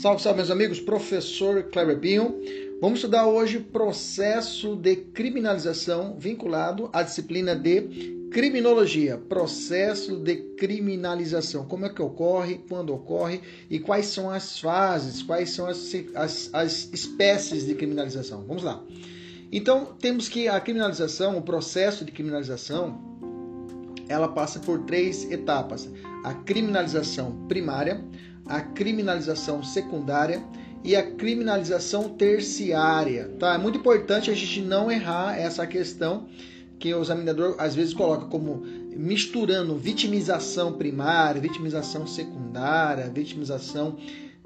Salve, salve, meus amigos. Professor Kleber Pinho. Vamos estudar hoje processo de criminalização vinculado à disciplina de criminologia. Processo de criminalização. Como é que ocorre, quando ocorre e quais são as fases, quais são as, as, as espécies de criminalização. Vamos lá. Então, temos que a criminalização, o processo de criminalização, ela passa por três etapas: a criminalização primária, a criminalização secundária e a criminalização terciária. Tá? É muito importante a gente não errar essa questão que o examinador às vezes coloca como misturando vitimização primária, vitimização secundária, vitimização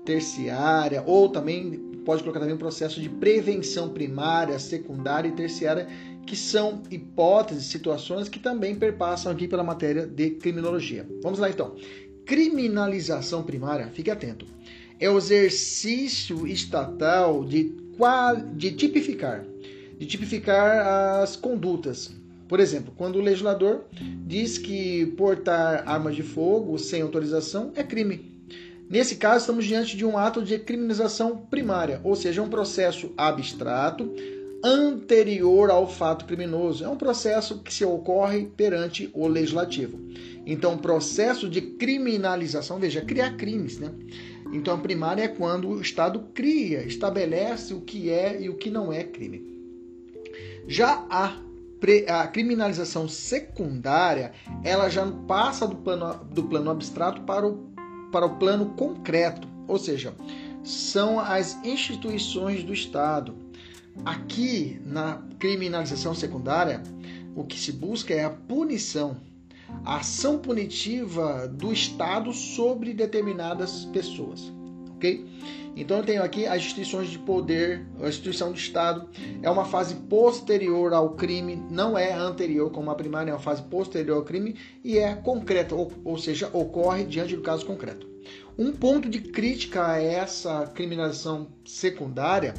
terciária, ou também pode colocar também um processo de prevenção primária, secundária e terciária, que são hipóteses, situações que também perpassam aqui pela matéria de criminologia. Vamos lá então criminalização primária, fique atento, é o exercício estatal de, de tipificar, de tipificar as condutas. Por exemplo, quando o legislador diz que portar armas de fogo sem autorização é crime. Nesse caso, estamos diante de um ato de criminalização primária, ou seja, um processo abstrato anterior ao fato criminoso. É um processo que se ocorre perante o legislativo. Então, processo de criminalização, veja, criar crimes, né? Então, a primária é quando o Estado cria, estabelece o que é e o que não é crime. Já a, a criminalização secundária, ela já passa do plano, do plano abstrato para o, para o plano concreto, ou seja, são as instituições do Estado. Aqui, na criminalização secundária, o que se busca é a punição a ação punitiva do Estado sobre determinadas pessoas. Ok? Então eu tenho aqui as instituições de poder, a instituição do Estado é uma fase posterior ao crime, não é anterior como a primária, é uma fase posterior ao crime e é concreta, ou, ou seja, ocorre diante do caso concreto. Um ponto de crítica a essa criminalização secundária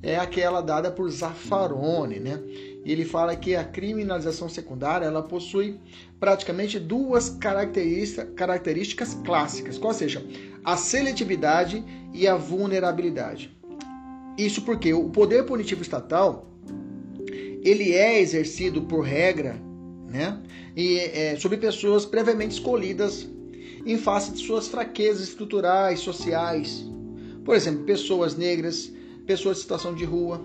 é aquela dada por Zaffaroni, né? Ele fala que a criminalização secundária ela possui praticamente duas características, características clássicas, qual seja a seletividade e a vulnerabilidade. Isso porque o poder punitivo estatal ele é exercido por regra, né, e é, sobre pessoas previamente escolhidas em face de suas fraquezas estruturais, sociais. Por exemplo, pessoas negras, pessoas em situação de rua,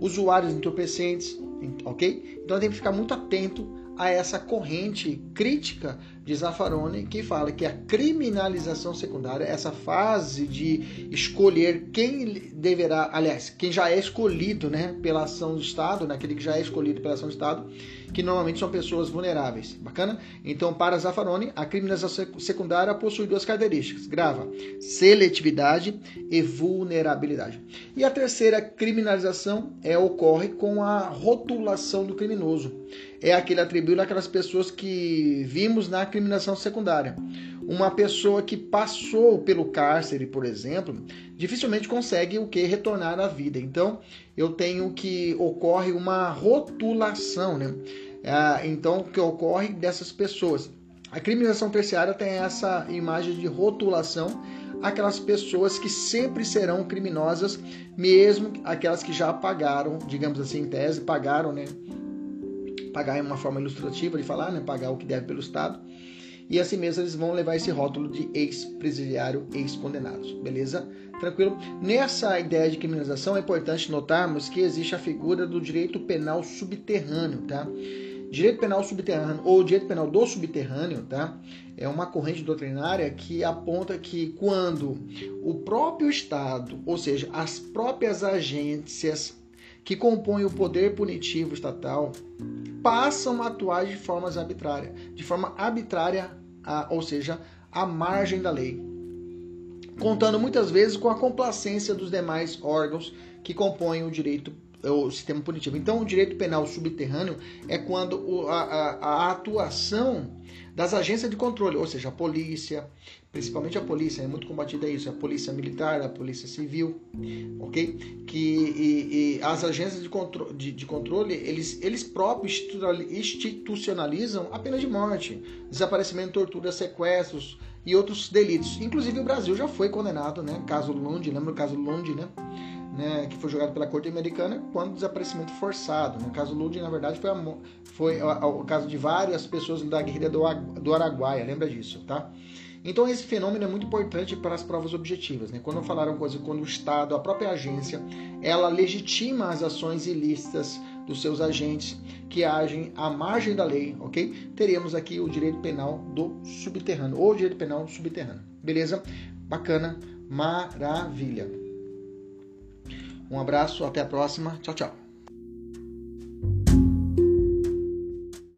usuários entorpecentes, ok? Então tem que ficar muito atento a essa corrente crítica de Zaffaroni que fala que a criminalização secundária, essa fase de escolher quem deverá, aliás, quem já é escolhido, né, pela ação do Estado, naquele né, que já é escolhido pela ação do Estado, que normalmente são pessoas vulneráveis. Bacana? Então, para Zaffaroni, a criminalização secundária possui duas características: grava seletividade e vulnerabilidade. E a terceira criminalização é ocorre com a rotulação do criminoso. É aquele atribuído àquelas pessoas que vimos na criminalização secundária. Uma pessoa que passou pelo cárcere, por exemplo, dificilmente consegue o que retornar à vida. Então, eu tenho que ocorre uma rotulação, né? Ah, então, que ocorre dessas pessoas. A criminalização terciária tem essa imagem de rotulação aquelas pessoas que sempre serão criminosas, mesmo aquelas que já pagaram, digamos assim, em tese, pagaram, né? Pagar é uma forma ilustrativa de falar, né? Pagar o que deve pelo Estado. E assim mesmo eles vão levar esse rótulo de ex-presidiário, ex-condenados, beleza? Tranquilo? Nessa ideia de criminalização é importante notarmos que existe a figura do direito penal subterrâneo, tá? Direito penal subterrâneo ou direito penal do subterrâneo, tá? É uma corrente doutrinária que aponta que quando o próprio Estado, ou seja, as próprias agências que compõem o poder punitivo estatal, passam a atuar de formas arbitrárias, de forma arbitrária, ou seja, à margem da lei contando muitas vezes com a complacência dos demais órgãos que compõem o direito o sistema punitivo. Então, o direito penal subterrâneo é quando a, a, a, atuação das agências de controle, ou seja, a polícia, principalmente a polícia, é muito combatida isso, a polícia militar, a polícia civil, ok? Que e, e as agências de, contro de, de, controle, eles, eles próprios institucionalizam a pena de morte, desaparecimento, tortura, sequestros e outros delitos. Inclusive o Brasil já foi condenado, né? Caso Lund, lembra o caso Lund, né? Né, que foi julgado pela corte americana quando desaparecimento forçado. Né? caso Lund, na verdade, foi, a, foi o caso de várias pessoas da guerrilha do, do Araguaia, lembra disso, tá? Então esse fenômeno é muito importante para as provas objetivas. Né? Quando falaram coisa, quando o Estado, a própria agência, ela legitima as ações ilícitas dos seus agentes que agem à margem da lei, ok? Teremos aqui o direito penal do subterrâneo, ou direito penal subterrâneo. Beleza? Bacana, maravilha. Um abraço, até a próxima. Tchau, tchau.